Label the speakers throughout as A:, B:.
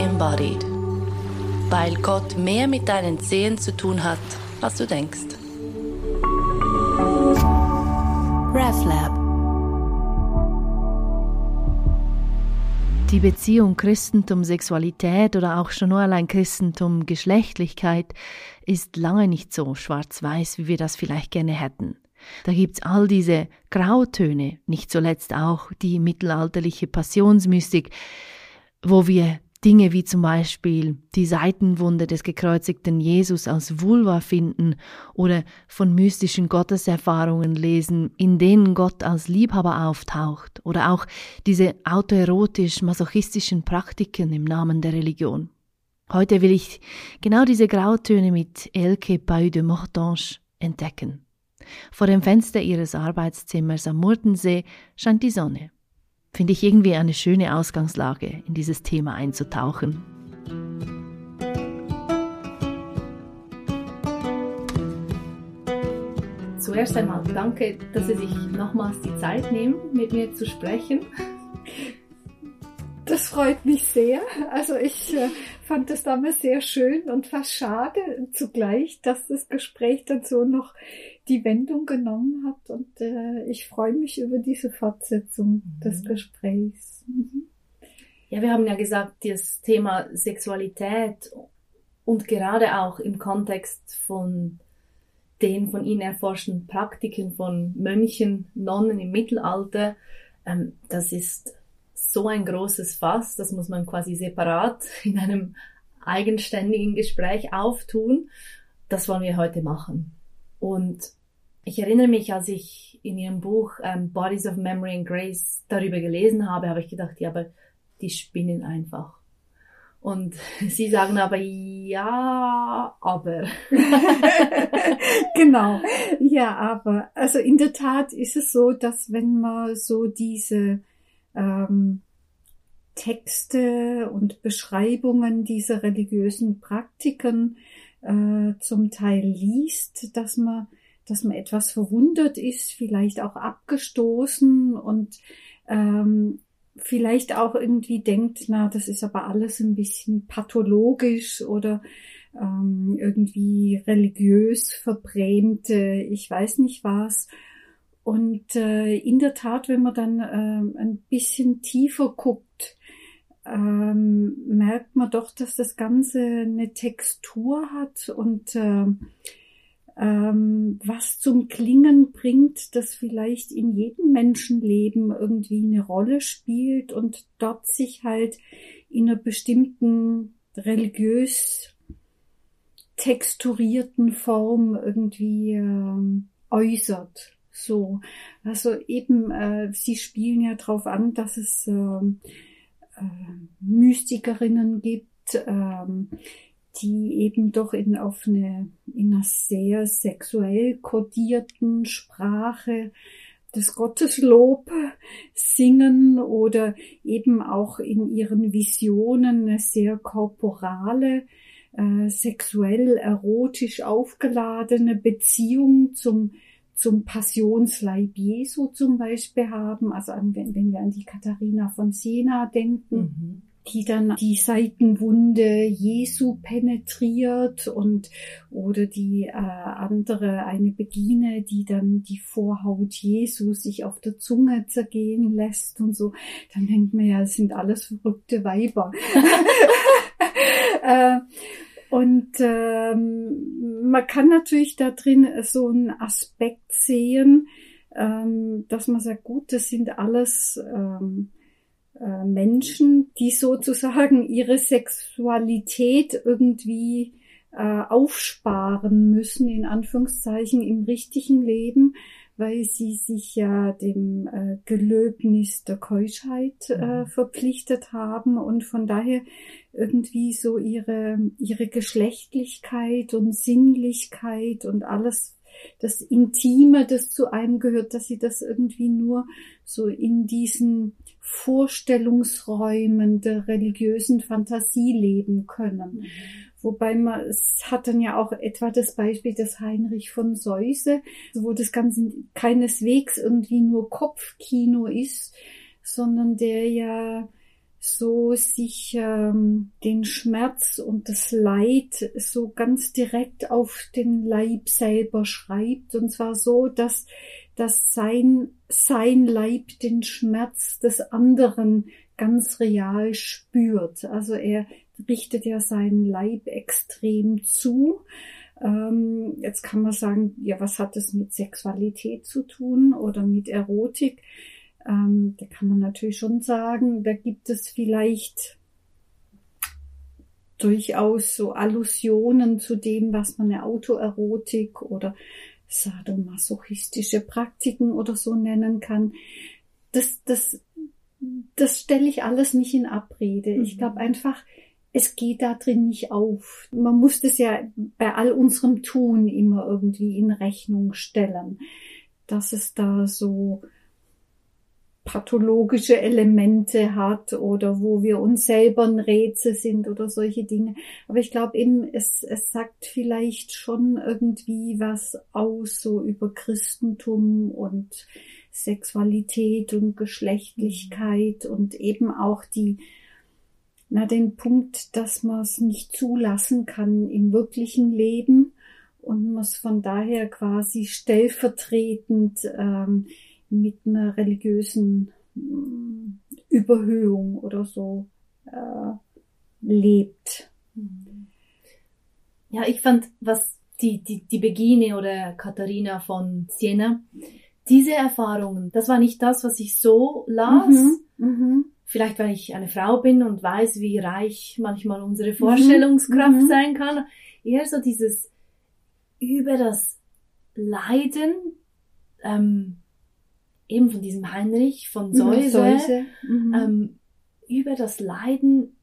A: embodied. Weil Gott mehr mit deinen Zehen zu tun hat, als du denkst. RefLab
B: Die Beziehung Christentum-Sexualität oder auch schon nur allein Christentum-Geschlechtlichkeit ist lange nicht so schwarz-weiß, wie wir das vielleicht gerne hätten. Da gibt's all diese Grautöne, nicht zuletzt auch die mittelalterliche Passionsmystik, wo wir Dinge wie zum Beispiel die Seitenwunde des gekreuzigten Jesus als Vulva finden oder von mystischen Gotteserfahrungen lesen, in denen Gott als Liebhaber auftaucht oder auch diese autoerotisch-masochistischen Praktiken im Namen der Religion. Heute will ich genau diese Grautöne mit Elke Pau de Mortange entdecken. Vor dem Fenster ihres Arbeitszimmers am Murtensee scheint die Sonne. Finde ich irgendwie eine schöne Ausgangslage, in dieses Thema einzutauchen.
C: Zuerst einmal danke, dass Sie sich nochmals die Zeit nehmen, mit mir zu sprechen.
D: Das freut mich sehr. Also ich äh, fand es damals sehr schön und fast schade zugleich, dass das Gespräch dann so noch die Wendung genommen hat. Und äh, ich freue mich über diese Fortsetzung mhm. des Gesprächs. Mhm.
C: Ja, wir haben ja gesagt, das Thema Sexualität und gerade auch im Kontext von den von Ihnen erforschten Praktiken von Mönchen, Nonnen im Mittelalter, ähm, das ist so ein großes Fass, das muss man quasi separat in einem eigenständigen Gespräch auftun. Das wollen wir heute machen. Und ich erinnere mich, als ich in Ihrem Buch ähm, Bodies of Memory and Grace darüber gelesen habe, habe ich gedacht, ja, aber die spinnen einfach. Und Sie sagen aber, ja, aber.
D: genau, ja, aber. Also in der Tat ist es so, dass wenn man so diese ähm, Texte und Beschreibungen dieser religiösen Praktiken äh, zum Teil liest, dass man, dass man etwas verwundert ist, vielleicht auch abgestoßen und ähm, vielleicht auch irgendwie denkt, na, das ist aber alles ein bisschen pathologisch oder ähm, irgendwie religiös verbrämte, ich weiß nicht was. Und äh, in der Tat, wenn man dann äh, ein bisschen tiefer guckt, ähm, merkt man doch, dass das Ganze eine Textur hat und äh, ähm, was zum Klingen bringt, das vielleicht in jedem Menschenleben irgendwie eine Rolle spielt und dort sich halt in einer bestimmten religiös texturierten Form irgendwie äh, äußert. So, also eben, äh, sie spielen ja darauf an, dass es äh, Mystikerinnen gibt, äh, die eben doch in auf eine in einer sehr sexuell kodierten Sprache das Gotteslob singen oder eben auch in ihren Visionen eine sehr korporale, äh, sexuell erotisch aufgeladene Beziehung zum zum Passionsleib Jesu zum Beispiel haben, also an, wenn, wenn wir an die Katharina von Siena denken. Mhm die dann die Seitenwunde Jesu penetriert und oder die äh, andere eine Begine, die dann die Vorhaut Jesu sich auf der Zunge zergehen lässt und so, dann denkt man ja, es sind alles verrückte Weiber. äh, und ähm, man kann natürlich da drin so einen Aspekt sehen, ähm, dass man sagt, gut, das sind alles ähm, äh, Menschen, die sozusagen ihre Sexualität irgendwie äh, aufsparen müssen, in Anführungszeichen, im richtigen Leben, weil sie sich ja dem äh, Gelöbnis der Keuschheit äh, mhm. verpflichtet haben und von daher irgendwie so ihre, ihre Geschlechtlichkeit und Sinnlichkeit und alles das Intime, das zu einem gehört, dass sie das irgendwie nur so in diesen Vorstellungsräumen der religiösen Fantasie leben können. Mhm. Wobei man, es hat dann ja auch etwa das Beispiel des Heinrich von Seuse, wo das Ganze keineswegs irgendwie nur Kopfkino ist, sondern der ja so sich ähm, den Schmerz und das Leid so ganz direkt auf den Leib selber schreibt und zwar so, dass dass sein sein Leib den Schmerz des anderen ganz real spürt. Also er richtet ja seinen Leib extrem zu. Ähm, jetzt kann man sagen, ja, was hat das mit Sexualität zu tun oder mit Erotik? Ähm, da kann man natürlich schon sagen, da gibt es vielleicht durchaus so Allusionen zu dem, was man eine Autoerotik oder sadomasochistische Praktiken oder so nennen kann. Das, das, das stelle ich alles nicht in Abrede. Mhm. Ich glaube einfach, es geht da drin nicht auf. Man muss das ja bei all unserem Tun immer irgendwie in Rechnung stellen, dass es da so pathologische Elemente hat oder wo wir uns selber ein Rätsel sind oder solche Dinge. Aber ich glaube eben, es, es sagt vielleicht schon irgendwie was aus so über Christentum und Sexualität und Geschlechtlichkeit und eben auch die, na, den Punkt, dass man es nicht zulassen kann im wirklichen Leben und man es von daher quasi stellvertretend ähm, mit einer religiösen mm, Überhöhung oder so äh, lebt.
C: Ja, ich fand, was die, die, die Begine oder Katharina von Siena, diese Erfahrungen, das war nicht das, was ich so las. Mhm, mh. Vielleicht, weil ich eine Frau bin und weiß, wie reich manchmal unsere Vorstellungskraft mhm, sein kann. Eher so dieses über das Leiden, ähm, eben von diesem Heinrich von Säuse, Säuse. Mhm. Ähm, über das Leiden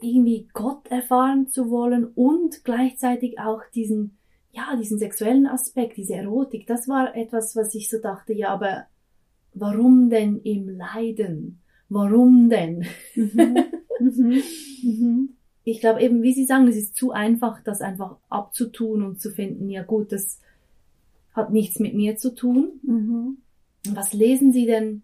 C: irgendwie Gott erfahren zu wollen und gleichzeitig auch diesen, ja, diesen sexuellen Aspekt, diese Erotik, das war etwas, was ich so dachte, ja, aber warum denn im Leiden? Warum denn? Mhm. mhm. mhm. Ich glaube eben, wie Sie sagen, es ist zu einfach, das einfach abzutun und zu finden, ja gut, das hat nichts mit mir zu tun. Mhm. Was lesen Sie denn,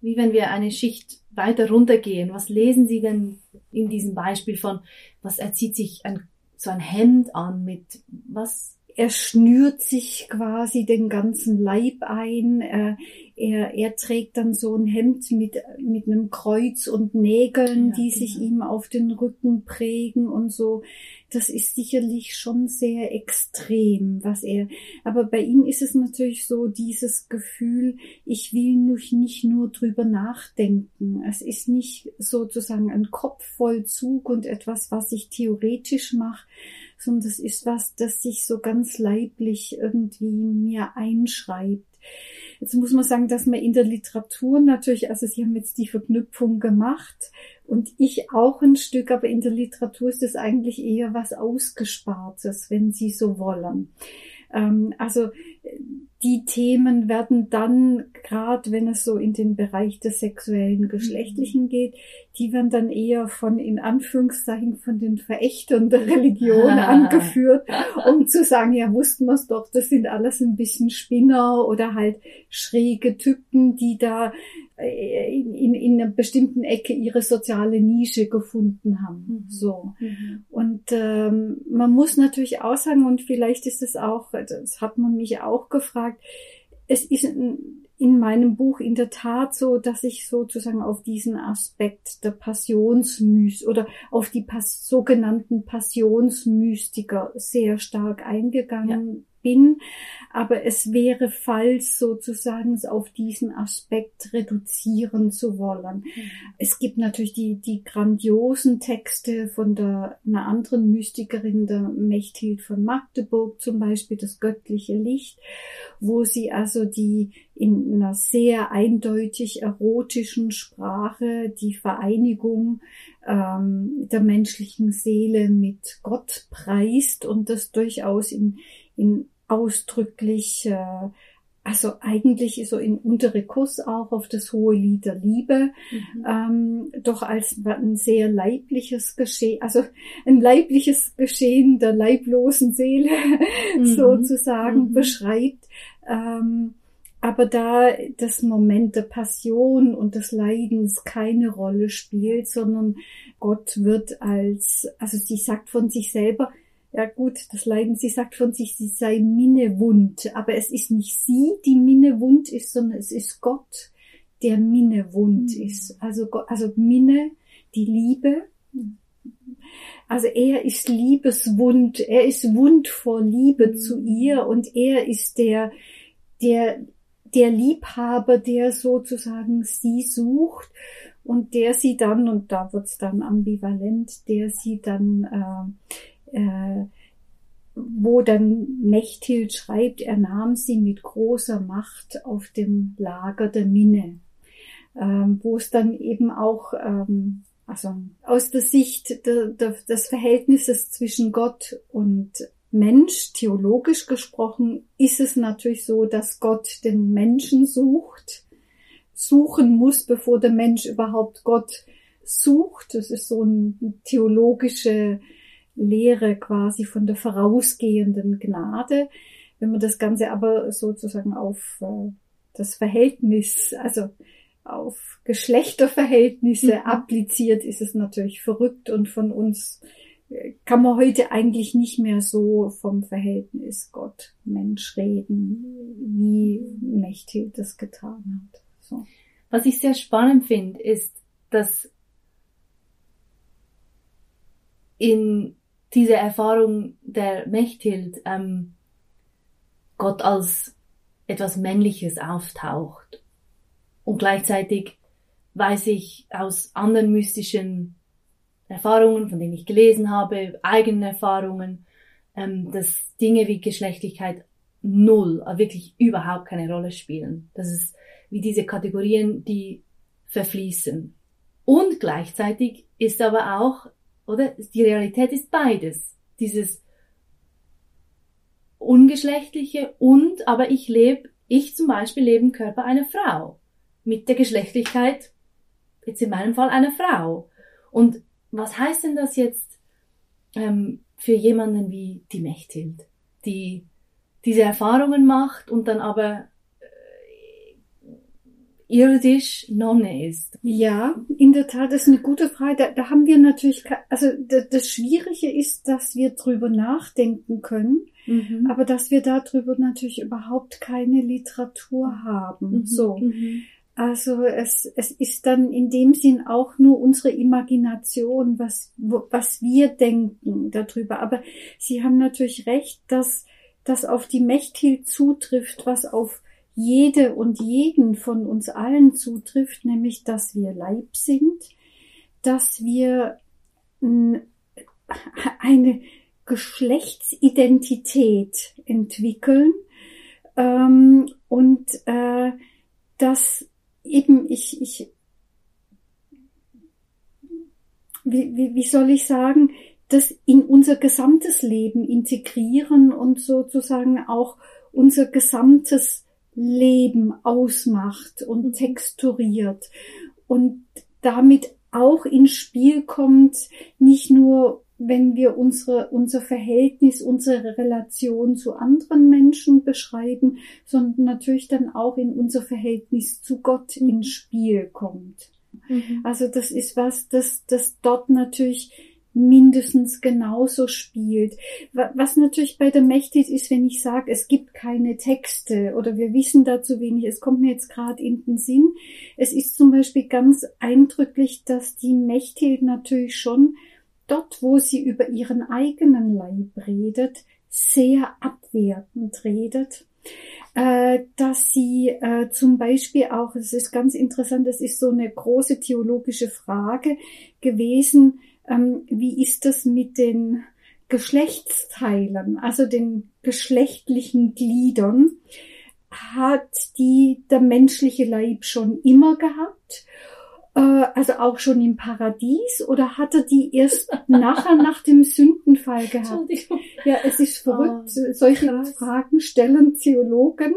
C: wie wenn wir eine Schicht weiter runtergehen, was lesen Sie denn in diesem Beispiel von, was erzieht sich ein, so ein Hemd an mit, was
D: er schnürt sich quasi den ganzen Leib ein. Er, er, er trägt dann so ein Hemd mit, mit einem Kreuz und Nägeln, ja, die genau. sich ihm auf den Rücken prägen und so. Das ist sicherlich schon sehr extrem, was er, aber bei ihm ist es natürlich so dieses Gefühl, ich will nicht nur drüber nachdenken. Es ist nicht sozusagen ein Kopfvollzug und etwas, was ich theoretisch mache, sondern das ist was, das sich so ganz leiblich irgendwie mir einschreibt. Jetzt muss man sagen, dass man in der Literatur natürlich, also Sie haben jetzt die Verknüpfung gemacht und ich auch ein Stück, aber in der Literatur ist es eigentlich eher was Ausgespartes, wenn Sie so wollen. Ähm, also die Themen werden dann, gerade wenn es so in den Bereich des sexuellen Geschlechtlichen mhm. geht, die werden dann eher von, in Anführungszeichen, von den Verächtern der Religion ah. angeführt, um zu sagen, ja, wussten wir es doch, das sind alles ein bisschen Spinner oder halt schräge Typen, die da in, in, in einer bestimmten Ecke ihre soziale Nische gefunden haben. Mhm. So. Mhm. Und ähm, man muss natürlich auch sagen, und vielleicht ist es auch, das hat man mich auch gefragt, es ist in meinem Buch in der Tat so, dass ich sozusagen auf diesen Aspekt der Passionsmyst oder auf die Pas sogenannten Passionsmystiker sehr stark eingegangen bin, aber es wäre falsch, sozusagen auf diesen Aspekt reduzieren zu wollen. Mhm. Es gibt natürlich die, die grandiosen Texte von der, einer anderen Mystikerin, der Mechthild von Magdeburg zum Beispiel, das göttliche Licht, wo sie also die in einer sehr eindeutig erotischen Sprache die Vereinigung ähm, der menschlichen Seele mit Gott preist und das durchaus in, in ausdrücklich, äh, also eigentlich so in untere Kurs auch auf das hohe Lied der Liebe, mhm. ähm, doch als ein sehr leibliches Geschehen, also ein leibliches Geschehen der leiblosen Seele mhm. sozusagen mhm. beschreibt. Ähm, aber da das Moment der Passion und des Leidens keine Rolle spielt, sondern Gott wird als, also sie sagt von sich selber, ja gut, das Leiden, sie sagt von sich, sie sei minnewund, aber es ist nicht sie, die minnewund ist, sondern es ist Gott, der minnewund mhm. ist. Also, also Minne, die Liebe. Also er ist liebeswund, er ist wund vor Liebe mhm. zu ihr und er ist der, der, der Liebhaber, der sozusagen sie sucht und der sie dann, und da wird's dann ambivalent, der sie dann äh, äh, wo dann Mechthild schreibt, er nahm sie mit großer Macht auf dem Lager der Minne, ähm, wo es dann eben auch, ähm, also aus der Sicht de, de, des Verhältnisses zwischen Gott und Mensch, theologisch gesprochen, ist es natürlich so, dass Gott den Menschen sucht, suchen muss, bevor der Mensch überhaupt Gott sucht. Das ist so eine theologische Lehre quasi von der vorausgehenden Gnade. Wenn man das Ganze aber sozusagen auf äh, das Verhältnis, also auf Geschlechterverhältnisse mhm. appliziert, ist es natürlich verrückt und von uns kann man heute eigentlich nicht mehr so vom Verhältnis Gott-Mensch reden, wie Mechthild das getan hat. So.
C: Was ich sehr spannend finde, ist, dass in dieser Erfahrung der Mechthild ähm, Gott als etwas Männliches auftaucht. Und gleichzeitig weiß ich aus anderen mystischen Erfahrungen, von denen ich gelesen habe, eigenen Erfahrungen, ähm, dass Dinge wie Geschlechtlichkeit null, äh, wirklich überhaupt keine Rolle spielen. Das ist wie diese Kategorien, die verfließen. Und gleichzeitig ist aber auch, oder die Realität ist beides. Dieses ungeschlechtliche und, aber ich lebe, ich zum Beispiel lebe im Körper einer Frau. Mit der Geschlechtlichkeit, jetzt in meinem Fall einer Frau. Und was heißt denn das jetzt ähm, für jemanden wie die Mechthild, die diese Erfahrungen macht und dann aber irdisch Nonne ist?
D: Ja, in der Tat ist eine gute Frage. Da, da haben wir natürlich, also das Schwierige ist, dass wir drüber nachdenken können, mhm. aber dass wir darüber natürlich überhaupt keine Literatur haben. Mhm. So. Mhm. Also es, es ist dann in dem Sinn auch nur unsere Imagination, was, was wir denken darüber. Aber Sie haben natürlich recht, dass das auf die Mechthild zutrifft, was auf jede und jeden von uns allen zutrifft, nämlich dass wir Leib sind, dass wir eine Geschlechtsidentität entwickeln ähm, und äh, dass eben, ich, ich, wie, wie, wie soll ich sagen, das in unser gesamtes Leben integrieren und sozusagen auch unser gesamtes Leben ausmacht und mhm. texturiert und damit auch ins Spiel kommt, nicht nur wenn wir unsere, unser Verhältnis, unsere Relation zu anderen Menschen beschreiben, sondern natürlich dann auch in unser Verhältnis zu Gott mhm. ins Spiel kommt. Mhm. Also das ist was, das, das dort natürlich mindestens genauso spielt. Was natürlich bei der Mächtig ist, wenn ich sage, es gibt keine Texte oder wir wissen dazu wenig, es kommt mir jetzt gerade in den Sinn. Es ist zum Beispiel ganz eindrücklich, dass die Mächtig natürlich schon dort, wo sie über ihren eigenen Leib redet, sehr abwertend redet, äh, dass sie äh, zum Beispiel auch, es ist ganz interessant, das ist so eine große theologische Frage gewesen, ähm, wie ist das mit den Geschlechtsteilen, also den geschlechtlichen Gliedern, hat die der menschliche Leib schon immer gehabt äh, also auch schon im Paradies oder hat er die erst nachher nach dem Sündenfall gehabt? Ja, es ist verrückt. Oh, Solche krass. Fragen stellen Theologen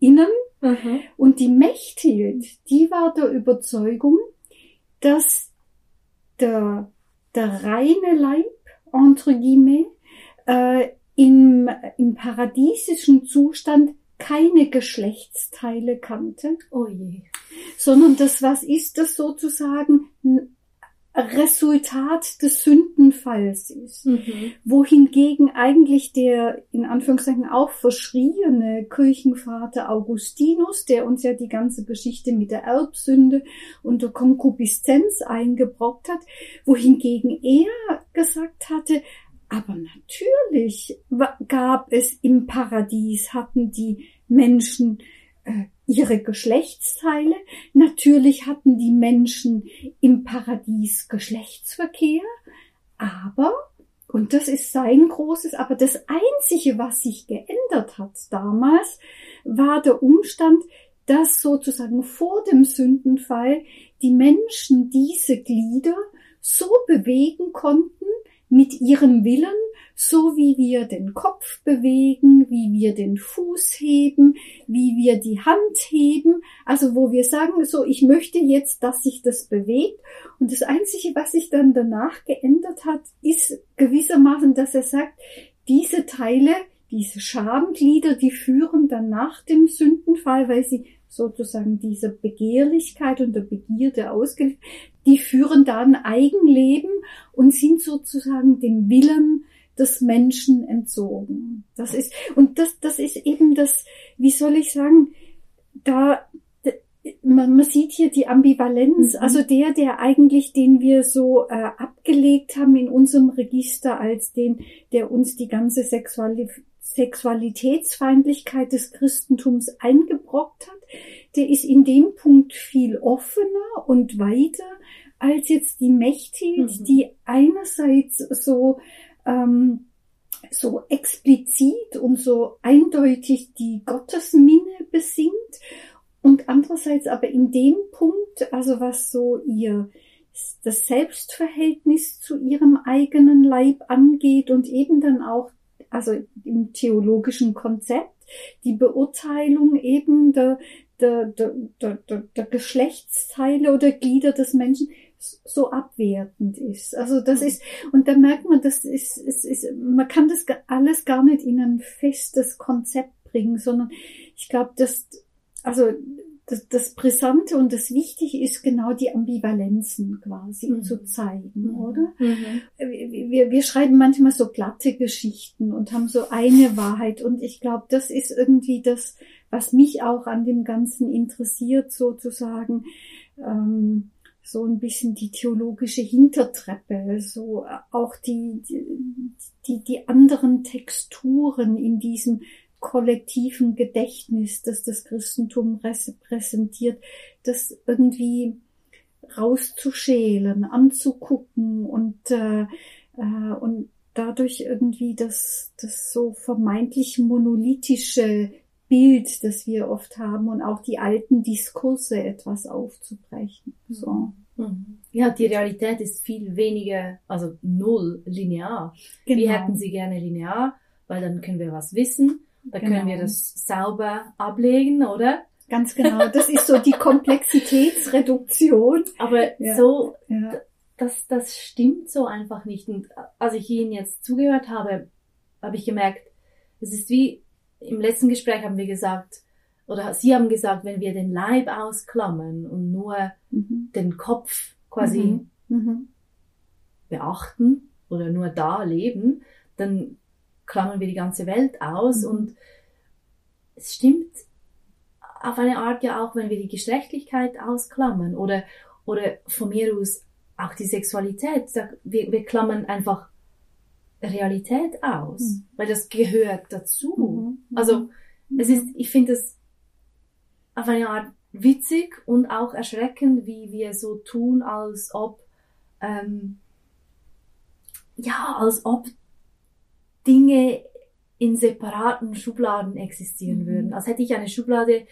D: innen. Mhm. Und die Mechthild, die war der Überzeugung, dass der, der reine Leib, entre guillemets, äh, im, im paradiesischen Zustand keine Geschlechtsteile kannte.
C: Oh je.
D: Sondern das, was ist das sozusagen Resultat des Sündenfalls ist.
C: Mhm.
D: Wohingegen eigentlich der in Anführungszeichen auch verschriene Kirchenvater Augustinus, der uns ja die ganze Geschichte mit der Erbsünde und der Konkupiszenz eingebrockt hat, wohingegen er gesagt hatte, aber natürlich gab es im Paradies, hatten die Menschen äh, ihre Geschlechtsteile. Natürlich hatten die Menschen im Paradies Geschlechtsverkehr, aber, und das ist sein großes, aber das Einzige, was sich geändert hat damals, war der Umstand, dass sozusagen vor dem Sündenfall die Menschen diese Glieder so bewegen konnten mit ihrem Willen, so wie wir den Kopf bewegen, wie wir den Fuß heben, wie wir die Hand heben, also wo wir sagen, so ich möchte jetzt, dass sich das bewegt. Und das Einzige, was sich dann danach geändert hat, ist gewissermaßen, dass er sagt, diese Teile, diese Schamglieder, die führen dann nach dem Sündenfall, weil sie sozusagen dieser Begehrlichkeit und der Begierde ausgeliefert, die führen da ein Eigenleben und sind sozusagen dem Willen des Menschen entzogen. Das ist, und das, das ist eben das, wie soll ich sagen, da, man, man sieht hier die Ambivalenz, mhm. also der, der eigentlich, den wir so äh, abgelegt haben in unserem Register als den, der uns die ganze Sexuali Sexualitätsfeindlichkeit des Christentums eingebrockt hat, der ist in dem Punkt viel offener und weiter als jetzt die Mechthild, mhm. die einerseits so ähm, so explizit und so eindeutig die Gottesminne besingt und andererseits aber in dem Punkt, also was so ihr das Selbstverhältnis zu ihrem eigenen Leib angeht und eben dann auch, also im theologischen Konzept, die Beurteilung eben der, der, der, der, der Geschlechtsteile oder Glieder des Menschen, so abwertend ist. Also das ist, und da merkt man, das ist, ist, ist man kann das alles gar nicht in ein festes Konzept bringen, sondern ich glaube, dass, also das, das Brisante und das Wichtige ist genau die Ambivalenzen quasi mhm. zu zeigen, mhm. oder? Mhm. Wir, wir schreiben manchmal so glatte Geschichten und haben so eine Wahrheit und ich glaube, das ist irgendwie das, was mich auch an dem Ganzen interessiert, sozusagen. Ähm, so ein bisschen die theologische Hintertreppe, so auch die, die, die anderen Texturen in diesem kollektiven Gedächtnis, das das Christentum repräsentiert, das irgendwie rauszuschälen, anzugucken und, äh, äh, und dadurch irgendwie das, das so vermeintlich monolithische Bild, das wir oft haben und auch die alten Diskurse etwas aufzubrechen. So.
C: Mhm. Ja, die Realität ist viel weniger, also null linear. Genau. Wir hätten sie gerne linear, weil dann können wir was wissen, dann genau. können wir das sauber ablegen, oder?
D: Ganz genau. Das ist so die Komplexitätsreduktion.
C: Aber ja. so, ja. Das, das stimmt so einfach nicht. Und als ich Ihnen jetzt zugehört habe, habe ich gemerkt, es ist wie im letzten Gespräch haben wir gesagt, oder Sie haben gesagt, wenn wir den Leib ausklammern und nur mhm. den Kopf quasi mhm. mhm. beachten oder nur da leben, dann klammern wir die ganze Welt aus mhm. und es stimmt auf eine Art ja auch, wenn wir die Geschlechtlichkeit ausklammern oder, oder von mir aus auch die Sexualität. Wir, wir klammern einfach Realität aus, mhm. weil das gehört dazu. Mhm. mhm. Also es ist, ich finde es auf eine Art witzig und auch erschreckend, wie wir so tun, als ob ähm, ja, als ob Dinge in separaten Schubladen existieren mhm. würden. Als hätte ich eine Schublade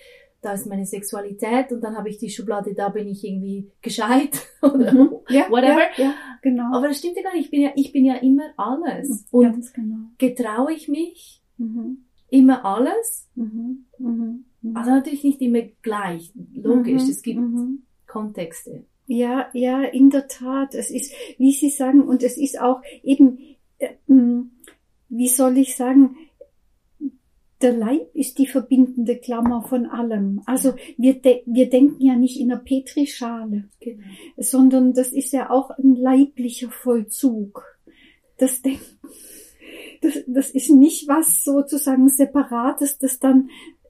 C: da ist meine Sexualität und dann habe ich die Schublade, da bin ich irgendwie gescheit oder mhm. ja, whatever. Ja, ja, genau. Aber das stimmt ja gar nicht. Ich bin ja, ich bin ja immer alles. Mhm. Und Ganz genau. getraue ich mich mhm. immer alles? Mhm. Also natürlich nicht immer gleich. Logisch. Es gibt Kontexte.
D: Ja, ja, in der Tat. Es ist, wie Sie sagen, und es ist auch eben, äh, wie soll ich sagen, der Leib ist die verbindende Klammer von allem. Also wir, de wir denken ja nicht in einer Petrischale, genau. sondern das ist ja auch ein leiblicher Vollzug. Das Denken das, das ist nicht was sozusagen Separates, das dann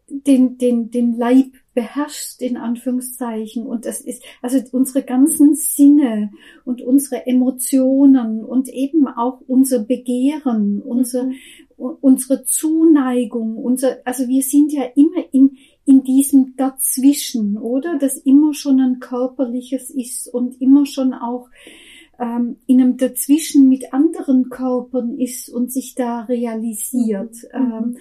D: den, den, den Leib beherrscht, in Anführungszeichen. Und das ist, also unsere ganzen Sinne und unsere Emotionen und eben auch unser Begehren, unser, mhm. unsere Zuneigung, unser, also wir sind ja immer in, in diesem Dazwischen, oder? Das immer schon ein körperliches ist und immer schon auch ähm, in einem Dazwischen mit anderen Körpern ist und sich da realisiert. Mhm. Ähm,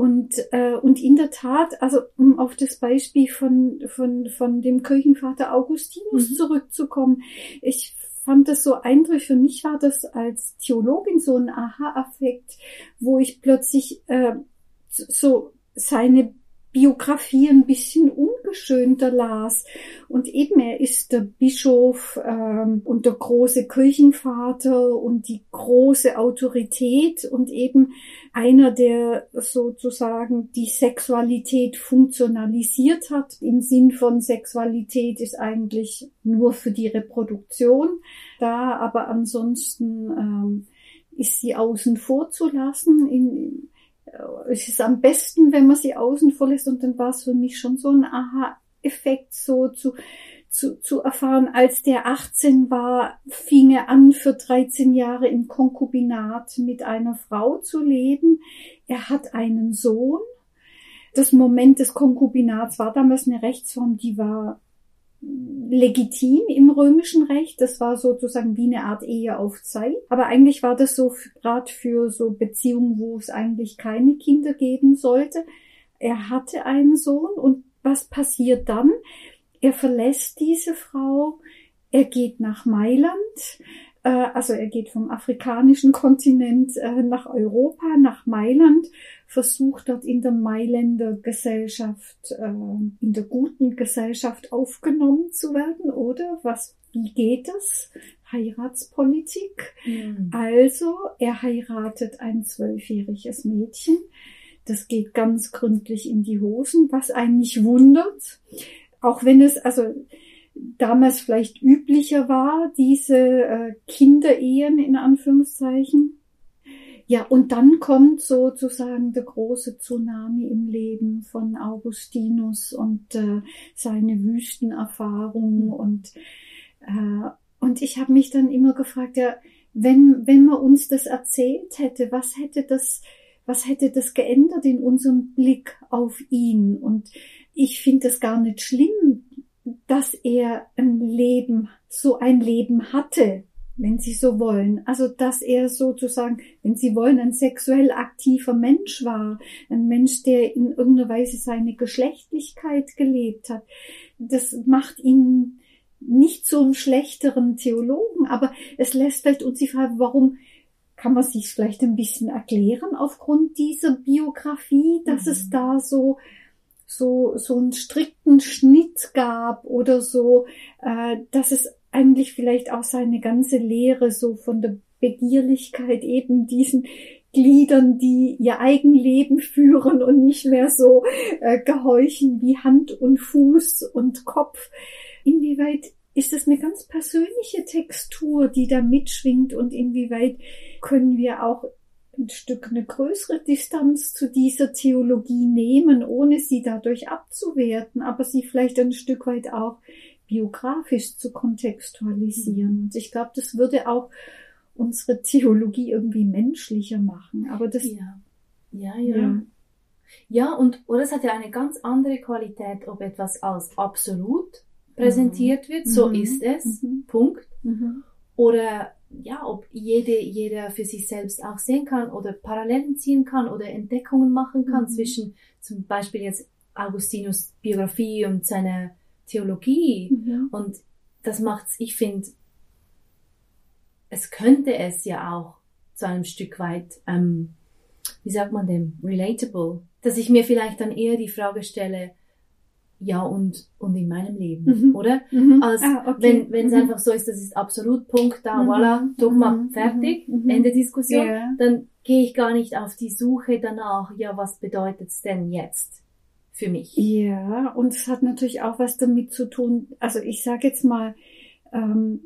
D: und, äh, und in der Tat, also um auf das Beispiel von, von, von dem Kirchenvater Augustinus mhm. zurückzukommen, ich fand das so eindrücklich. Für mich war das als Theologin so ein Aha-Effekt, wo ich plötzlich äh, so seine Biografie ein bisschen ungeschönter las. Und eben, er ist der Bischof ähm, und der große Kirchenvater und die große Autorität und eben einer, der sozusagen die Sexualität funktionalisiert hat. Im Sinn von Sexualität ist eigentlich nur für die Reproduktion da, aber ansonsten ähm, ist sie außen vor zu lassen. In, es ist am besten, wenn man sie außen vor lässt und dann war es für mich schon so ein Aha-Effekt, so zu, zu, zu erfahren, als der 18 war, fing er an, für 13 Jahre im Konkubinat mit einer Frau zu leben. Er hat einen Sohn. Das Moment des Konkubinats war damals eine Rechtsform, die war legitim im römischen Recht. Das war sozusagen wie eine Art Ehe auf Zeit. Aber eigentlich war das so gerade für so Beziehungen, wo es eigentlich keine Kinder geben sollte. Er hatte einen Sohn und was passiert dann? Er verlässt diese Frau, er geht nach Mailand, äh, also er geht vom afrikanischen Kontinent äh, nach Europa, nach Mailand versucht dort in der Mailänder Gesellschaft, äh, in der guten Gesellschaft aufgenommen zu werden, oder? Was, wie geht das? Heiratspolitik. Mhm. Also, er heiratet ein zwölfjähriges Mädchen. Das geht ganz gründlich in die Hosen, was einen nicht wundert. Auch wenn es, also, damals vielleicht üblicher war, diese äh, Kinderehen in Anführungszeichen. Ja, und dann kommt sozusagen der große Tsunami im Leben von Augustinus und äh, seine Wüstenerfahrungen mhm. und äh, und ich habe mich dann immer gefragt, ja, wenn wenn man uns das erzählt hätte, was hätte das was hätte das geändert in unserem Blick auf ihn? Und ich finde es gar nicht schlimm, dass er ein Leben, so ein Leben hatte, wenn Sie so wollen. Also, dass er sozusagen, wenn Sie wollen, ein sexuell aktiver Mensch war, ein Mensch, der in irgendeiner Weise seine Geschlechtlichkeit gelebt hat. Das macht ihn nicht einen schlechteren Theologen, aber es lässt vielleicht uns die Frage, warum kann man sich vielleicht ein bisschen erklären aufgrund dieser Biografie, dass mhm. es da so so so einen strikten Schnitt gab oder so, äh, dass es eigentlich vielleicht auch seine ganze Lehre so von der Begierlichkeit eben diesen Gliedern, die ihr Eigenleben führen und nicht mehr so äh, gehorchen wie Hand und Fuß und Kopf. Inwieweit ist es eine ganz persönliche Textur, die da mitschwingt und inwieweit können wir auch ein Stück eine größere Distanz zu dieser Theologie nehmen, ohne sie dadurch abzuwerten, aber sie vielleicht ein Stück weit auch biografisch zu kontextualisieren. Mhm. Und ich glaube, das würde auch unsere Theologie irgendwie menschlicher machen. Aber das.
C: Ja, ja, ja. Ja, ja und oder es hat ja eine ganz andere Qualität, ob etwas als absolut präsentiert mhm. wird, so mhm. ist es, mhm. Punkt. Mhm. Oder ja, ob jede, jeder für sich selbst auch sehen kann oder Parallelen ziehen kann oder Entdeckungen machen kann mhm. zwischen zum Beispiel jetzt Augustinus Biografie und seine Theologie. Mhm. Und das macht's, ich finde, es könnte es ja auch zu einem Stück weit, ähm, wie sagt man dem, relatable, dass ich mir vielleicht dann eher die Frage stelle, ja und, und in meinem Leben,
D: Mhm.
C: oder?
D: Mhm.
C: Als
D: Ah, okay.
C: wenn wenn es
D: Mhm.
C: einfach so ist, das ist absolut Punkt da,
D: Mhm.
C: voilà, Dogma,
D: Mhm.
C: fertig,
D: Mhm. Mhm.
C: Ende Diskussion,
D: Ja.
C: dann gehe ich gar nicht auf die Suche danach, ja, was bedeutet's denn jetzt für mich?
D: Ja, und es hat natürlich auch was damit zu tun, also ich sage jetzt mal, ähm,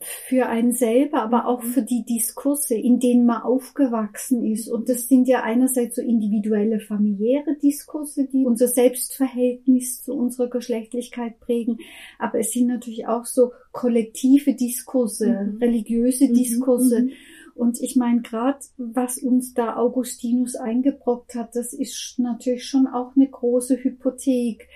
D: für einen selber, aber auch für die Diskurse, in denen man aufgewachsen ist. Und das sind ja einerseits so individuelle familiäre Diskurse, die unser Selbstverhältnis zu unserer Geschlechtlichkeit prägen, aber es sind natürlich auch so kollektive Diskurse,
C: Mhm.
D: religiöse
C: Mhm,
D: Diskurse.
C: mhm.
D: Und ich meine, gerade was uns da Augustinus eingebrockt hat, das ist natürlich schon auch eine große Hypothek.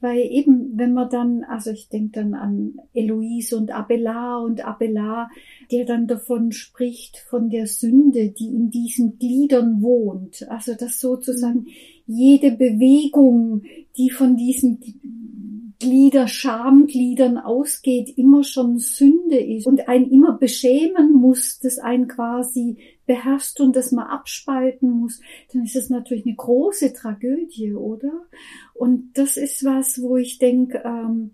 D: Weil eben, wenn man dann, also ich denke dann an Eloise und Abelard und Abelard, der dann davon spricht, von der Sünde, die in diesen Gliedern wohnt. Also dass sozusagen jede Bewegung, die von diesen Glieder, Schamgliedern ausgeht, immer schon Sünde ist und einen immer beschämen muss, das einen quasi beherrscht und das man abspalten muss, dann ist das natürlich eine große Tragödie, oder? Und das ist was, wo ich denke, ähm,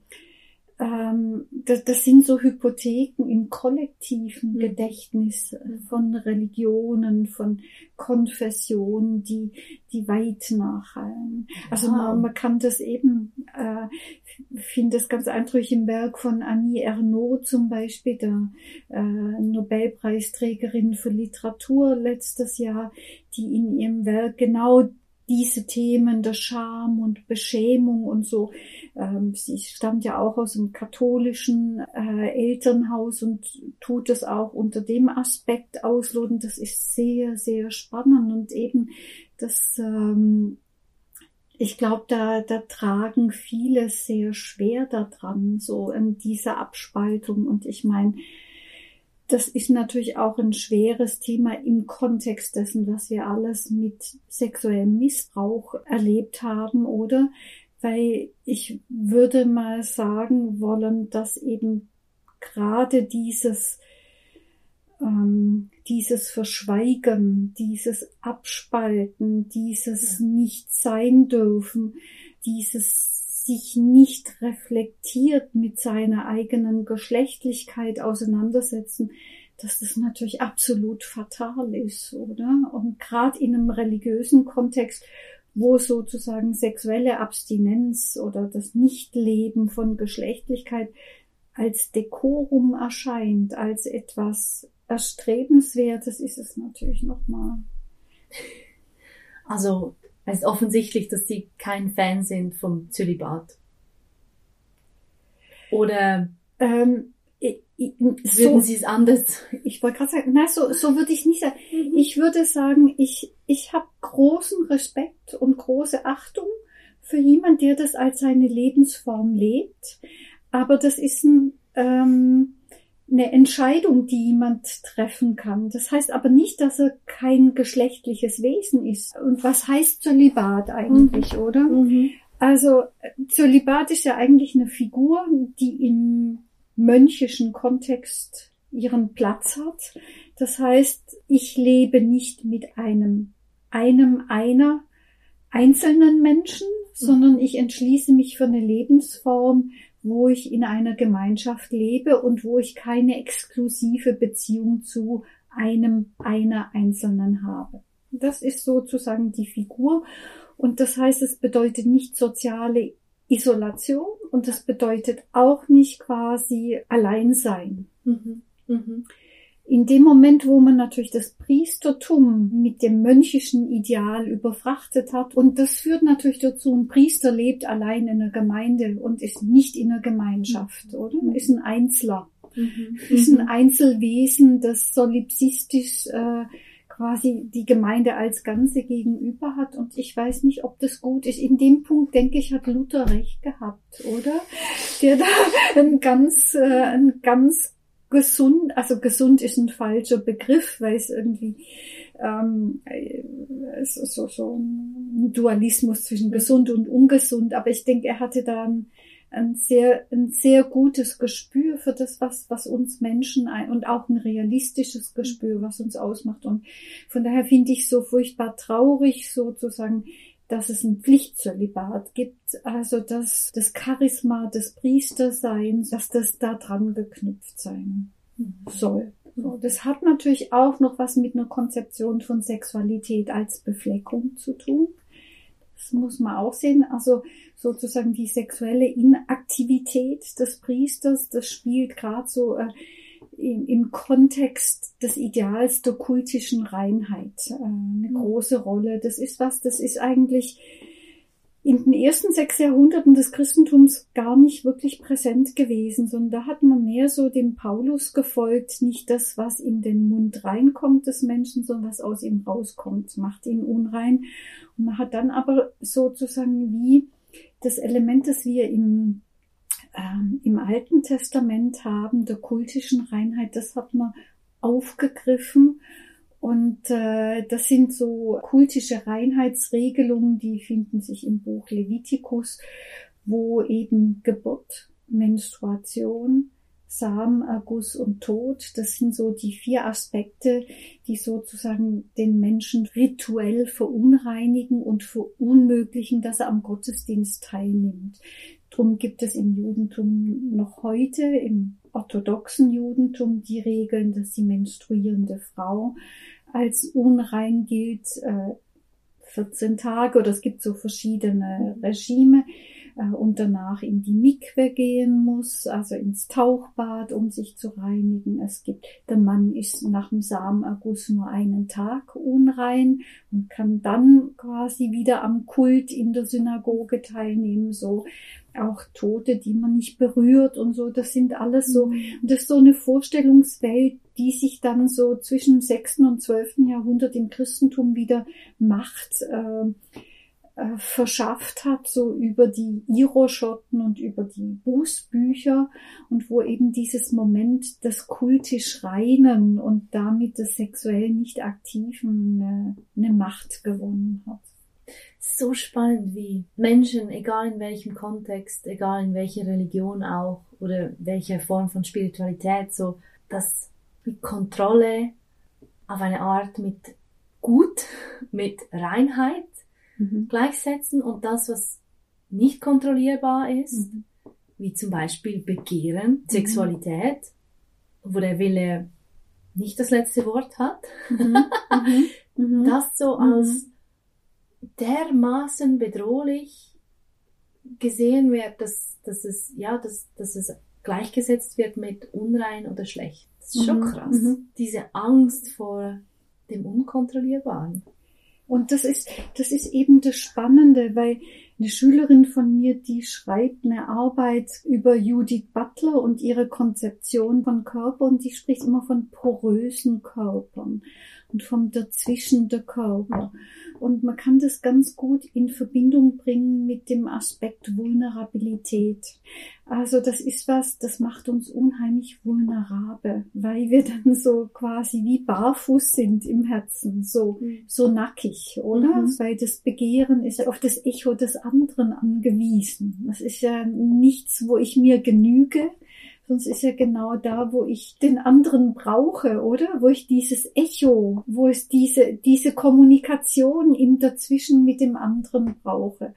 D: ähm, das, das sind so Hypotheken im kollektiven
C: Mhm.
D: Gedächtnis von Religionen, von Konfessionen, die, die weit nachhallen. Also
C: Wow.
D: man, man kann das eben, äh, finde das ganz eindrücklich im Werk von Annie Ernaux zum Beispiel, der äh, Nobelpreisträgerin für Literatur letztes Jahr, die in ihrem Werk genau diese Themen der Scham und Beschämung und so. Ähm, sie stammt ja auch aus einem katholischen äh, Elternhaus und tut das auch unter dem Aspekt ausloten. Das ist sehr, sehr spannend und eben das, ähm, ich glaube, da, da tragen viele sehr schwer daran, so in dieser Abspaltung. Und ich meine, das ist natürlich auch ein schweres Thema im Kontext dessen, was wir alles mit sexuellem Missbrauch erlebt haben, oder? Weil ich würde mal sagen wollen, dass eben gerade dieses, ähm, dieses Verschweigen, dieses Abspalten, dieses nicht sein dürfen, dieses sich nicht reflektiert mit seiner eigenen Geschlechtlichkeit auseinandersetzen, dass das natürlich absolut fatal ist, oder? Und gerade in einem religiösen Kontext, wo sozusagen sexuelle Abstinenz oder das Nichtleben von Geschlechtlichkeit als Dekorum erscheint, als etwas Erstrebenswertes, ist es natürlich nochmal.
C: Also es ist offensichtlich, dass Sie kein Fan sind vom Zölibat. Oder
D: Ähm, ich, ich,
C: würden
D: so,
C: Sie es anders?
D: ich wollte gerade sagen, nein, so, so würde ich nicht sagen.
C: Mhm.
D: Ich würde sagen, ich, ich habe großen Respekt und große Achtung für jemand, der das als seine Lebensform lebt. Aber das ist ein, ähm, eine Entscheidung, die jemand treffen kann. Das heißt aber nicht, dass er kein geschlechtliches Wesen ist. Und was heißt Zölibat eigentlich, oder?
C: Mhm.
D: Also Zölibat ist ja eigentlich eine Figur, die im mönchischen Kontext ihren Platz hat. Das heißt, ich lebe nicht mit einem, einem, einer einzelnen Menschen, sondern ich entschließe mich für eine Lebensform, wo ich in einer Gemeinschaft lebe und wo ich keine exklusive Beziehung zu einem, einer Einzelnen habe. Das ist sozusagen die Figur. Und das heißt, es bedeutet nicht soziale Isolation und es bedeutet auch nicht quasi Alleinsein.
C: Mhm. Mhm.
D: In dem Moment, wo man natürlich das Priestertum mit dem mönchischen Ideal überfrachtet hat, und das führt natürlich dazu, ein Priester lebt allein in der Gemeinde und ist nicht in der Gemeinschaft, oder?
C: Mhm.
D: Ist ein Einzler,
C: Mhm.
D: ist ein Einzelwesen, das solipsistisch äh, quasi die Gemeinde als Ganze gegenüber hat. Und ich weiß nicht, ob das gut ist. In dem Punkt, denke ich, hat Luther recht gehabt, oder? Der da ein ganz, äh, ein ganz gesund, also gesund ist ein falscher Begriff, weil es irgendwie ähm, äh, so, so, so ein Dualismus zwischen gesund und ungesund. Aber ich denke, er hatte da ein, ein sehr, ein sehr gutes Gespür für das, was, was uns Menschen ein, und auch ein realistisches Gespür, was uns ausmacht. Und von daher finde ich so furchtbar traurig, sozusagen, dass es ein Pflichtzölibat gibt, also dass das Charisma des Priesterseins, dass das da dran geknüpft sein soll. So, das hat natürlich auch noch was mit einer Konzeption von Sexualität als Befleckung zu tun. Das muss man auch sehen. Also sozusagen die sexuelle Inaktivität des Priesters, das spielt gerade so äh, im, im Kontext des Ideals der kultischen Reinheit äh, eine mhm. große Rolle. Das ist was, das ist eigentlich in den ersten sechs Jahrhunderten des Christentums gar nicht wirklich präsent gewesen, sondern da hat man mehr so dem Paulus gefolgt, nicht das, was in den Mund reinkommt des Menschen, sondern was aus ihm rauskommt, macht ihn unrein. Und man hat dann aber sozusagen wie das Element, das wir im ähm, im Alten Testament haben, der kultischen Reinheit, das hat man aufgegriffen. Und äh, das sind so kultische Reinheitsregelungen, die finden sich im Buch Levitikus, wo eben Geburt, Menstruation, Samenerguss und Tod, das sind so die vier Aspekte, die sozusagen den Menschen rituell verunreinigen und verunmöglichen, dass er am Gottesdienst teilnimmt. Drum gibt es im Judentum noch heute, im orthodoxen Judentum, die Regeln, dass die menstruierende Frau als unrein gilt, äh, 14 Tage oder es gibt so verschiedene Regime und danach in die Mikwe gehen muss, also ins Tauchbad, um sich zu reinigen. Es gibt, der Mann ist nach dem Samenerguss nur einen Tag unrein und kann dann quasi wieder am Kult in der Synagoge teilnehmen, so auch Tote, die man nicht berührt und so, das sind alles so, mhm. und das ist so eine Vorstellungswelt, die sich dann so zwischen dem 6. und 12. Jahrhundert im Christentum wieder Macht äh, äh, verschafft hat, so über die Iroschotten und über die Bußbücher und wo eben dieses Moment des kultisch Reinen und damit des sexuell nicht Aktiven eine, eine Macht gewonnen hat.
C: So spannend, wie Menschen, egal in welchem Kontext, egal in welcher Religion auch oder welcher Form von Spiritualität, so dass mit Kontrolle auf eine Art mit Gut, mit Reinheit mhm. gleichsetzen und das, was nicht kontrollierbar ist, mhm. wie zum Beispiel Begehren, mhm. Sexualität, wo der Wille nicht das letzte Wort hat, mhm. Mhm. das so als dermaßen bedrohlich gesehen wird, dass, dass es, ja, dass, dass es gleichgesetzt wird mit unrein oder schlecht. Das ist schon krass. Mhm. Diese Angst vor dem Unkontrollierbaren.
D: Und das ist, das ist eben das Spannende, weil eine Schülerin von mir, die schreibt eine Arbeit über Judith Butler und ihre Konzeption von Körper und die spricht immer von porösen Körpern und vom Dazwischen der Körper. Und man kann das ganz gut in Verbindung bringen mit dem Aspekt Vulnerabilität. Also das ist was, das macht uns unheimlich vulnerabel, weil wir dann so quasi wie barfuß sind im Herzen, so, mhm. so nackig, oder? Mhm. Weil das Begehren ist ja auf das Echo des anderen angewiesen. Das ist ja nichts, wo ich mir genüge, Sonst ist ja genau da, wo ich den anderen brauche, oder? Wo ich dieses Echo, wo es diese, diese Kommunikation im Dazwischen mit dem anderen brauche.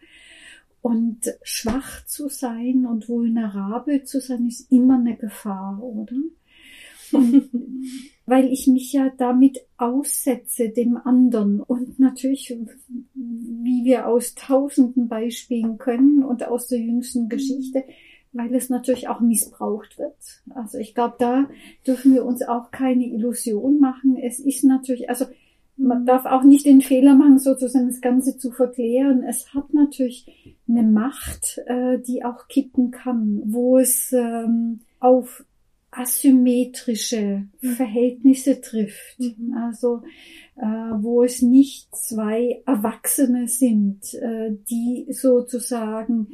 D: Und schwach zu sein und vulnerabel zu sein, ist immer eine Gefahr, oder? Und weil ich mich ja damit aussetze dem anderen und natürlich, wie wir aus tausenden Beispielen können und aus der jüngsten Geschichte, weil es natürlich auch missbraucht wird. Also ich glaube, da dürfen wir uns auch keine Illusion machen. Es ist natürlich, also man mhm. darf auch nicht den Fehler machen, sozusagen das Ganze zu verklären. Es hat natürlich eine Macht, äh, die auch kippen kann, wo es ähm, auf asymmetrische mhm. Verhältnisse trifft. Mhm. Also äh, wo es nicht zwei Erwachsene sind, äh, die sozusagen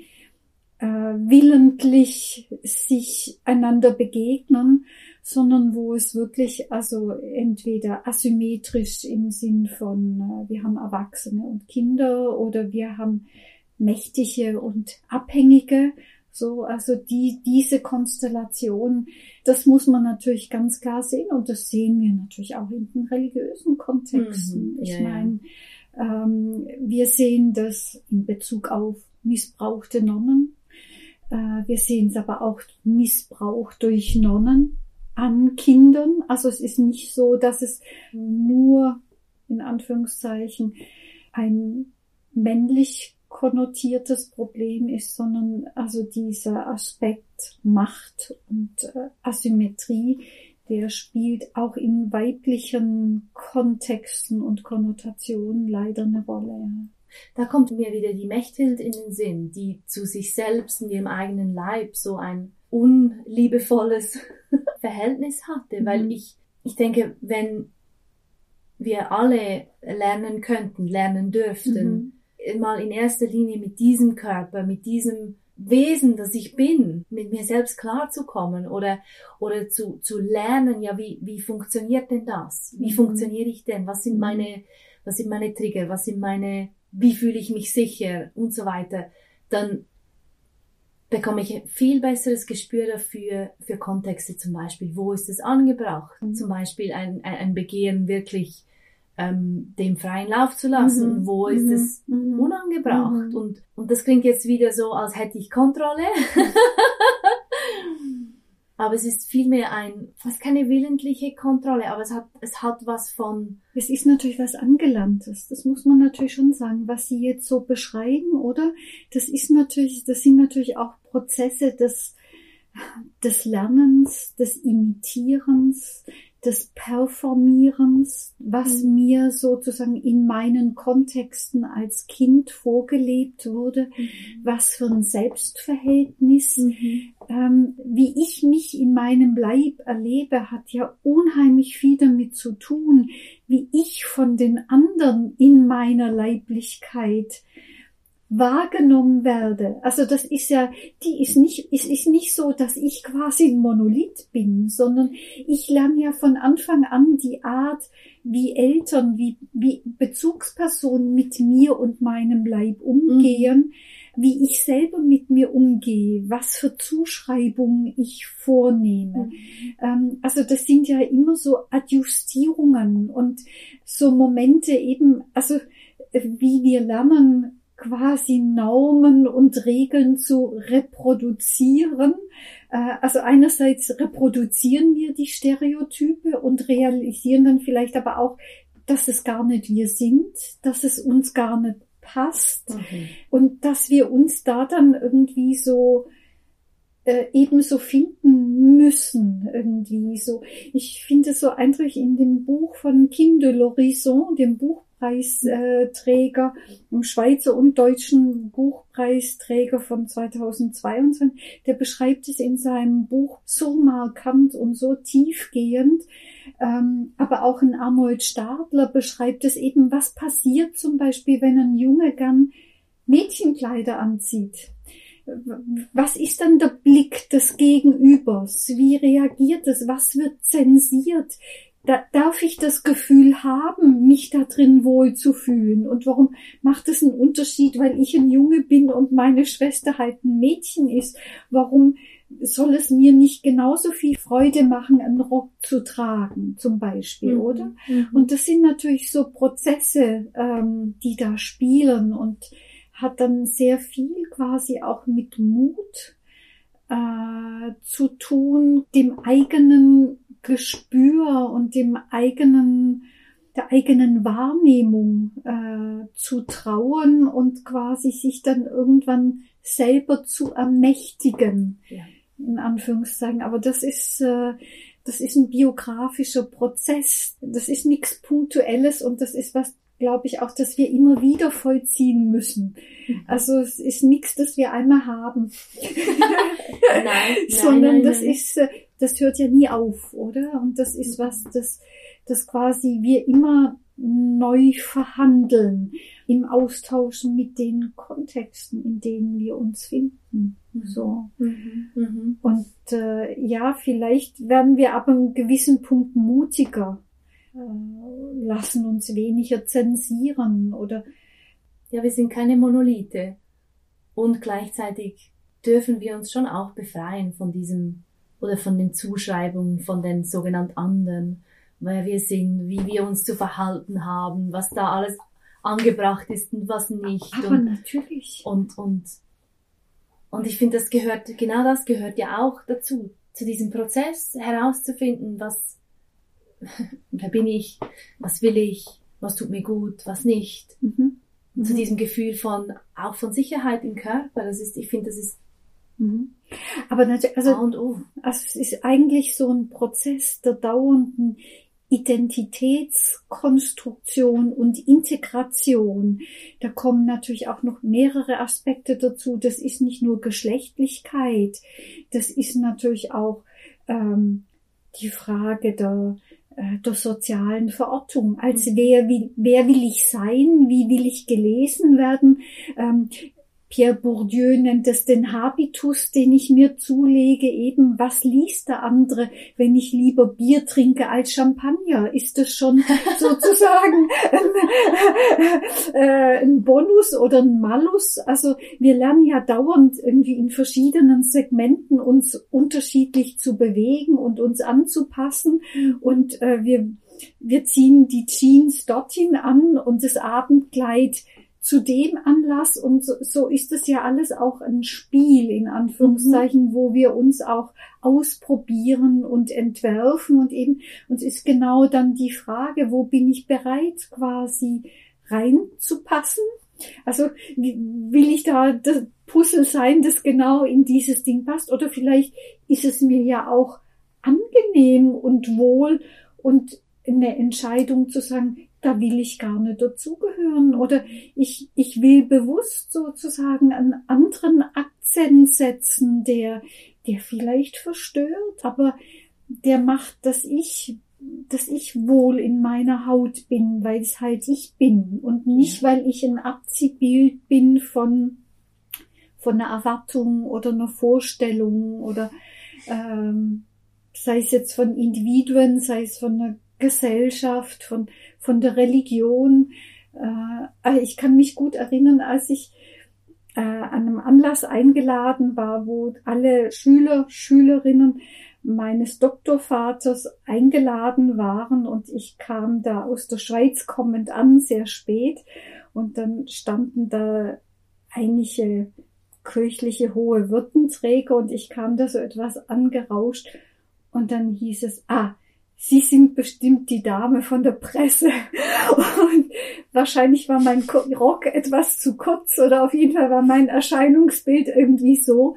D: willentlich sich einander begegnen, sondern wo es wirklich also entweder asymmetrisch im Sinn von äh, wir haben Erwachsene und Kinder oder wir haben Mächtige und Abhängige. So, also die, diese Konstellation, das muss man natürlich ganz klar sehen und das sehen wir natürlich auch in den religiösen Kontexten. Mhm, ich ja, meine, Ähm, wir sehen das in Bezug auf missbrauchte Nonnen. Äh, wir sehen es aber auch Missbrauch durch Nonnen an Kindern. Also es ist nicht so, dass es nur in Anführungszeichen ein männlich konnotiertes Problem ist, sondern also dieser Aspekt Macht und äh, Asymmetrie, der spielt auch in weiblichen Kontexten und Konnotationen leider eine Rolle.
C: Da kommt mir wieder die Mechthild in den Sinn, die zu sich selbst in ihrem eigenen Leib so ein unliebevolles Verhältnis hatte, mhm. weil ich, ich denke, wenn wir alle lernen könnten, lernen dürften, mhm. mal in erster Linie mit diesem Körper, mit diesem Wesen, das ich bin, mit mir selbst klarzukommen oder, oder zu, zu lernen, ja, wie, wie funktioniert denn das? Wie mhm. funktioniere ich denn? Was sind mhm. meine, was sind meine Trigger? Was sind meine, wie fühle ich mich sicher und so weiter? Dann bekomme ich ein viel besseres Gespür dafür, für Kontexte zum Beispiel. Wo ist es angebracht? Mhm. Zum Beispiel ein, ein, Begehren wirklich ähm, dem freien Lauf zu lassen. Mhm. Wo ist mhm. es mhm. unangebracht? Mhm. Und, und das klingt jetzt wieder so, als hätte ich Kontrolle. aber es ist vielmehr ein, fast keine willentliche Kontrolle, aber es hat, es hat was von.
D: Es ist natürlich was Angelerntes. Das muss man natürlich schon sagen, was Sie jetzt so beschreiben, oder? Das ist natürlich, das sind natürlich auch Prozesse des, des Lernens, des Imitierens, des Performierens, was mhm. mir sozusagen in meinen Kontexten als Kind vorgelebt wurde, mhm. was für ein Selbstverhältnis, mhm. ähm, wie ich mich in meinem Leib erlebe, hat ja unheimlich viel damit zu tun, wie ich von den anderen in meiner Leiblichkeit wahrgenommen werde. Also das ist ja, die ist nicht, es ist nicht so, dass ich quasi ein Monolith bin, sondern ich lerne ja von Anfang an die Art, wie Eltern, wie, wie Bezugspersonen mit mir und meinem Leib umgehen, mhm. wie ich selber mit mir umgehe, was für Zuschreibungen ich vornehme. Mhm. Ähm, also das sind ja immer so Adjustierungen und so Momente eben, also wie wir lernen, quasi Normen und Regeln zu reproduzieren. Äh, also einerseits reproduzieren wir die Stereotype und realisieren dann vielleicht aber auch, dass es gar nicht wir sind, dass es uns gar nicht passt okay. Mhm. und dass wir uns da dann irgendwie so äh, ebenso finden müssen irgendwie so. Ich finde es so eindrücklich in dem Buch von Kim de l'Horizon, dem Buch Buchpreisträger, im Schweizer und deutschen Buchpreisträger von 2022. Der beschreibt es in seinem Buch so markant und so tiefgehend. Ähm, aber auch ein Arnold Stadler beschreibt es eben, was passiert zum Beispiel, wenn ein Junge gern Mädchenkleider anzieht was ist dann der Blick des Gegenübers? Wie reagiert es? Was wird zensiert? Da darf ich das Gefühl haben, mich da drin wohl zu fühlen? Und warum macht es einen Unterschied, weil ich ein Junge bin und meine Schwester halt ein Mädchen ist? Warum soll es mir nicht genauso viel Freude machen, einen Rock zu tragen, zum Beispiel, mhm. oder? Mhm. Und das sind natürlich so Prozesse, ähm, die da spielen und hat dann sehr viel quasi auch mit Mut äh, zu tun, dem eigenen Gespür und dem eigenen der eigenen Wahrnehmung äh, zu trauen und quasi sich dann irgendwann selber zu ermächtigen, ja. in Anführungszeichen. Aber das ist äh, das ist ein biografischer Prozess. Das ist nichts Punktuelles und das ist was, glaube ich, auch, dass wir immer wieder vollziehen müssen. Mhm. Also es ist nichts, das wir einmal haben. nein, sondern nein, das nein. ist äh, das hört ja nie auf, oder? Und das ist was, das, das quasi wir immer neu verhandeln im Austauschen mit den Kontexten, in denen wir uns finden. Mhm. So. Mhm. Mhm. Und äh, ja, vielleicht werden wir ab einem gewissen Punkt mutiger, lassen uns weniger zensieren oder
C: ja, wir sind keine Monolithe und gleichzeitig dürfen wir uns schon auch befreien von diesem oder von den Zuschreibungen von den sogenannten anderen, wer wir sind, wie wir uns zu verhalten haben, was da alles angebracht ist und was nicht.
D: Aber
C: und,
D: natürlich.
C: Und, und, und ich finde, das gehört, genau das gehört ja auch dazu, zu diesem Prozess herauszufinden, was, wer bin ich, was will ich, was tut mir gut, was nicht.
D: Mhm.
C: Zu
D: Mhm.
C: diesem Gefühl von, auch von Sicherheit im Körper. Das ist, ich finde, das ist
D: Mhm. Aber natürlich,
C: A
D: also,
C: und O.
D: also es ist eigentlich so ein Prozess der dauernden Identitätskonstruktion und Integration. Da kommen natürlich auch noch mehrere Aspekte dazu. Das ist nicht nur Geschlechtlichkeit, das ist natürlich auch ähm, die Frage der, der sozialen Verortung. Als wer will, wer will ich sein? Wie will ich gelesen werden? Ähm, Pierre Bourdieu nennt es den Habitus, den ich mir zulege, eben was liest der andere, wenn ich lieber Bier trinke als Champagner? Ist das schon sozusagen ein, äh, ein Bonus oder ein Malus? Also wir lernen ja dauernd irgendwie in verschiedenen Segmenten uns unterschiedlich zu bewegen und uns anzupassen und äh, wir wir ziehen die Jeans dorthin an und das Abendkleid zu dem Anlass und so, so ist es ja alles auch ein Spiel in Anführungszeichen, wo wir uns auch ausprobieren und entwerfen und eben uns ist genau dann die Frage, wo bin ich bereit quasi reinzupassen? Also will ich da das Puzzle sein, das genau in dieses Ding passt oder vielleicht ist es mir ja auch angenehm und wohl und eine Entscheidung zu sagen, da will ich gar nicht dazugehören. Oder ich, ich will bewusst sozusagen einen anderen Akzent setzen, der, der vielleicht verstört, aber der macht, dass ich, dass ich wohl in meiner Haut bin, weil es halt ich bin. Und nicht, weil ich ein Abziehbild bin von, von einer Erwartung oder einer Vorstellung oder ähm, sei es jetzt von Individuen, sei es von einer Gesellschaft, von, von der Religion. Äh, ich kann mich gut erinnern, als ich äh, an einem Anlass eingeladen war, wo alle Schüler, Schülerinnen meines Doktorvaters eingeladen waren und ich kam da aus der Schweiz kommend an, sehr spät und dann standen da einige kirchliche hohe Würdenträger und ich kam da so etwas angerauscht und dann hieß es, ah, Sie sind bestimmt die Dame von der Presse. Und wahrscheinlich war mein Rock etwas zu kurz oder auf jeden Fall war mein Erscheinungsbild irgendwie so,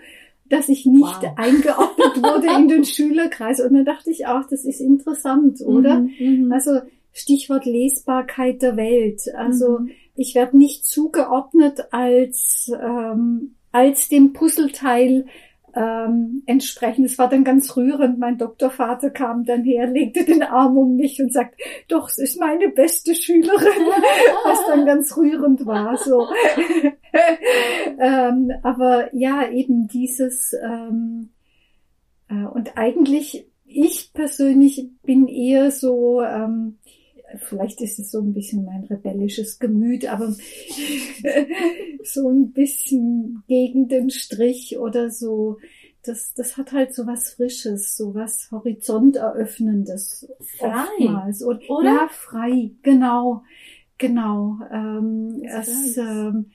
D: dass ich nicht
C: Wow.
D: eingeordnet wurde in den Schülerkreis. Und dann dachte ich auch, das ist interessant, oder?
C: Mhm, mhm.
D: Also Stichwort Lesbarkeit der Welt. Also
C: Mhm.
D: ich werde nicht zugeordnet als, ähm, als dem Puzzleteil ähm, entsprechend. Es war dann ganz rührend. Mein Doktorvater kam dann her, legte den Arm um mich und sagt, doch, es ist meine beste Schülerin, was dann ganz rührend war. So. ähm, aber ja, eben dieses ähm, äh, und eigentlich ich persönlich bin eher so ähm, vielleicht ist es so ein bisschen mein rebellisches Gemüt, aber so ein bisschen gegen den Strich oder so. Das, das hat halt so was Frisches, so was Horizonteröffnendes.
C: Frei.
D: oftmals. Oder,
C: Oder?
D: Ja, frei, genau, genau. Ähm,
C: Das
D: es, ähm,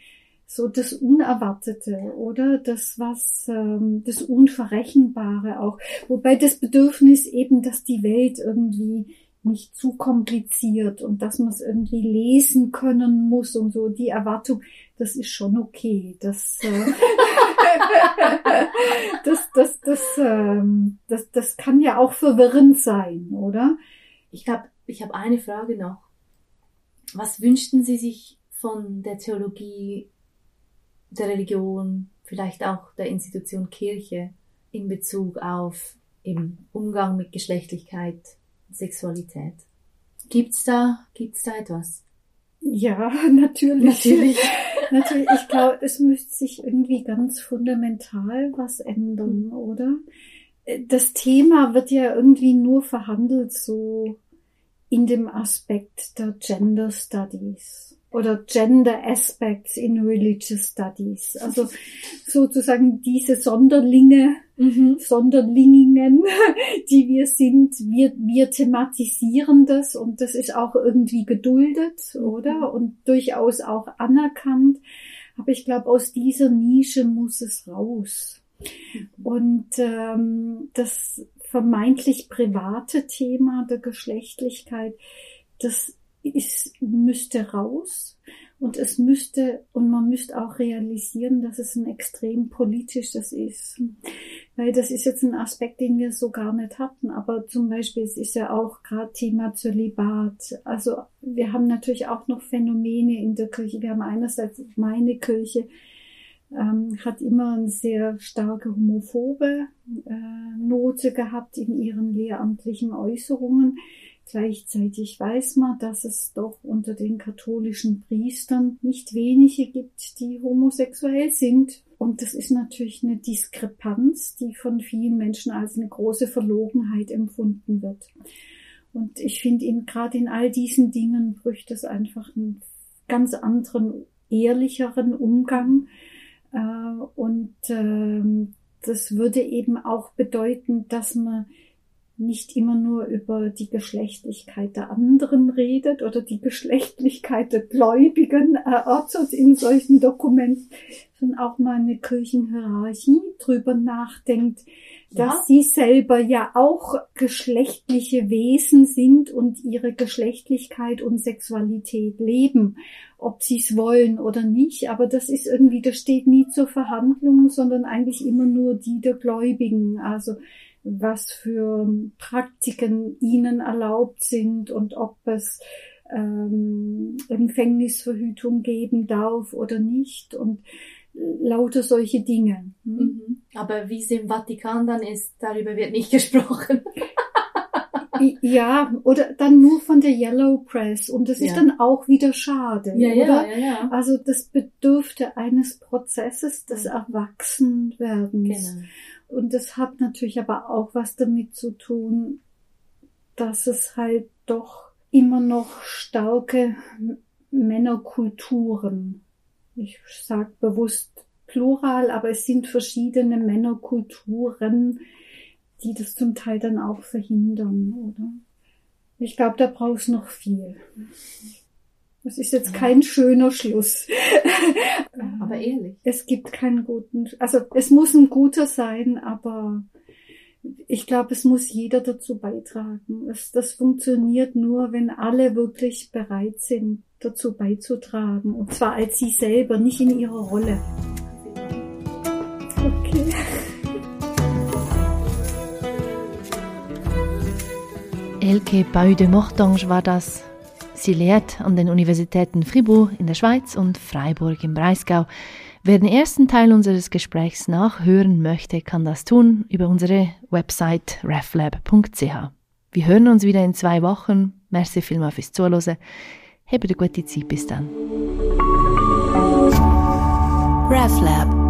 D: so das Unerwartete, oder? Das, was, ähm, das Unverrechenbare auch. Wobei das Bedürfnis eben, dass die Welt irgendwie nicht zu kompliziert und dass man es irgendwie lesen können muss und so, die Erwartung, das ist schon okay. Das, äh, das, das, das, ähm, das, das kann ja auch verwirrend sein, oder?
C: Ich glaube, ich habe eine Frage noch. Was wünschten Sie sich von der Theologie, der Religion, vielleicht auch der Institution Kirche in Bezug auf eben Umgang mit Geschlechtlichkeit, Sexualität? Gibt's da, gibt's da etwas?
D: Ja, natürlich.
C: Natürlich.
D: Natürlich, ich glaube, es müsste sich irgendwie ganz fundamental was ändern, oder? Äh, Das Thema wird ja irgendwie nur verhandelt so in dem Aspekt der Gender Studies. Oder Gender Aspects in Religious Studies. Also sozusagen diese Sonderlinge, mhm. Sonderlingingen, die wir sind, wir, wir thematisieren das und das ist auch irgendwie geduldet, oder? Mhm. Und durchaus auch anerkannt. Aber ich glaube, aus dieser Nische muss es raus. Mhm. Und ähm, das vermeintlich private Thema der Geschlechtlichkeit, das ist, müsste raus und es müsste, und man müsste auch realisieren, dass es ein extrem politisches ist. Weil das ist jetzt ein Aspekt, den wir so gar nicht hatten. Aber zum Beispiel, es ist ja auch gerade Thema Zölibat. Also wir haben natürlich auch noch Phänomene in der Kirche. Wir haben einerseits meine Kirche, ähm, hat immer eine sehr starke homophobe äh, Note gehabt in ihren lehramtlichen Äußerungen. Gleichzeitig weiß man, dass es doch unter den katholischen Priestern nicht wenige gibt, die homosexuell sind. Und das ist natürlich eine Diskrepanz, die von vielen Menschen als eine große Verlogenheit empfunden wird. Und ich finde, in, gerade in all diesen Dingen bräuchte es einfach einen ganz anderen, ehrlicheren Umgang. Äh, und ähm, das würde eben auch bedeuten, dass man nicht immer nur über die Geschlechtlichkeit der anderen redet oder die Geschlechtlichkeit der Gläubigen erörtert in solchen Dokumenten, sondern auch mal eine Kirchenhierarchie drüber nachdenkt, dass ja. sie selber ja auch geschlechtliche Wesen sind und ihre Geschlechtlichkeit und Sexualität leben, ob sie es wollen oder nicht. Aber das ist irgendwie, das steht nie zur Verhandlung, sondern eigentlich immer nur die der Gläubigen. Also was für Praktiken ihnen erlaubt sind und ob es ähm, Empfängnisverhütung geben darf oder nicht und lauter solche Dinge.
C: Hm? Mhm. Aber wie es im Vatikan dann ist, darüber wird nicht gesprochen.
D: ja, oder dann nur von der Yellow Press und das ja. ist dann auch wieder schade,
C: ja,
D: oder?
C: Ja, ja,
D: Also das bedürfte eines Prozesses des Erwachsenwerdens. Genau. Und das hat natürlich aber auch was damit zu tun, dass es halt doch immer noch starke Männerkulturen, ich sage bewusst plural, aber es sind verschiedene Männerkulturen, die das zum Teil dann auch verhindern, oder? Ich glaube, da brauchst noch viel. Das ist jetzt kein schöner Schluss.
C: aber ehrlich.
D: Es gibt keinen guten, also es muss ein guter sein, aber ich glaube, es muss jeder dazu beitragen. Es, das funktioniert nur, wenn alle wirklich bereit sind, dazu beizutragen. Und zwar als sie selber, nicht in ihrer Rolle. Okay.
B: Elke Bau de Mortange war das. Sie lehrt an den Universitäten Fribourg in der Schweiz und Freiburg im Breisgau. Wer den ersten Teil unseres Gesprächs nachhören möchte, kann das tun über unsere Website reflab.ch. Wir hören uns wieder in zwei Wochen. Merci vielmals fürs Zuhören. Habt eine gute Zeit bis dann. RefLab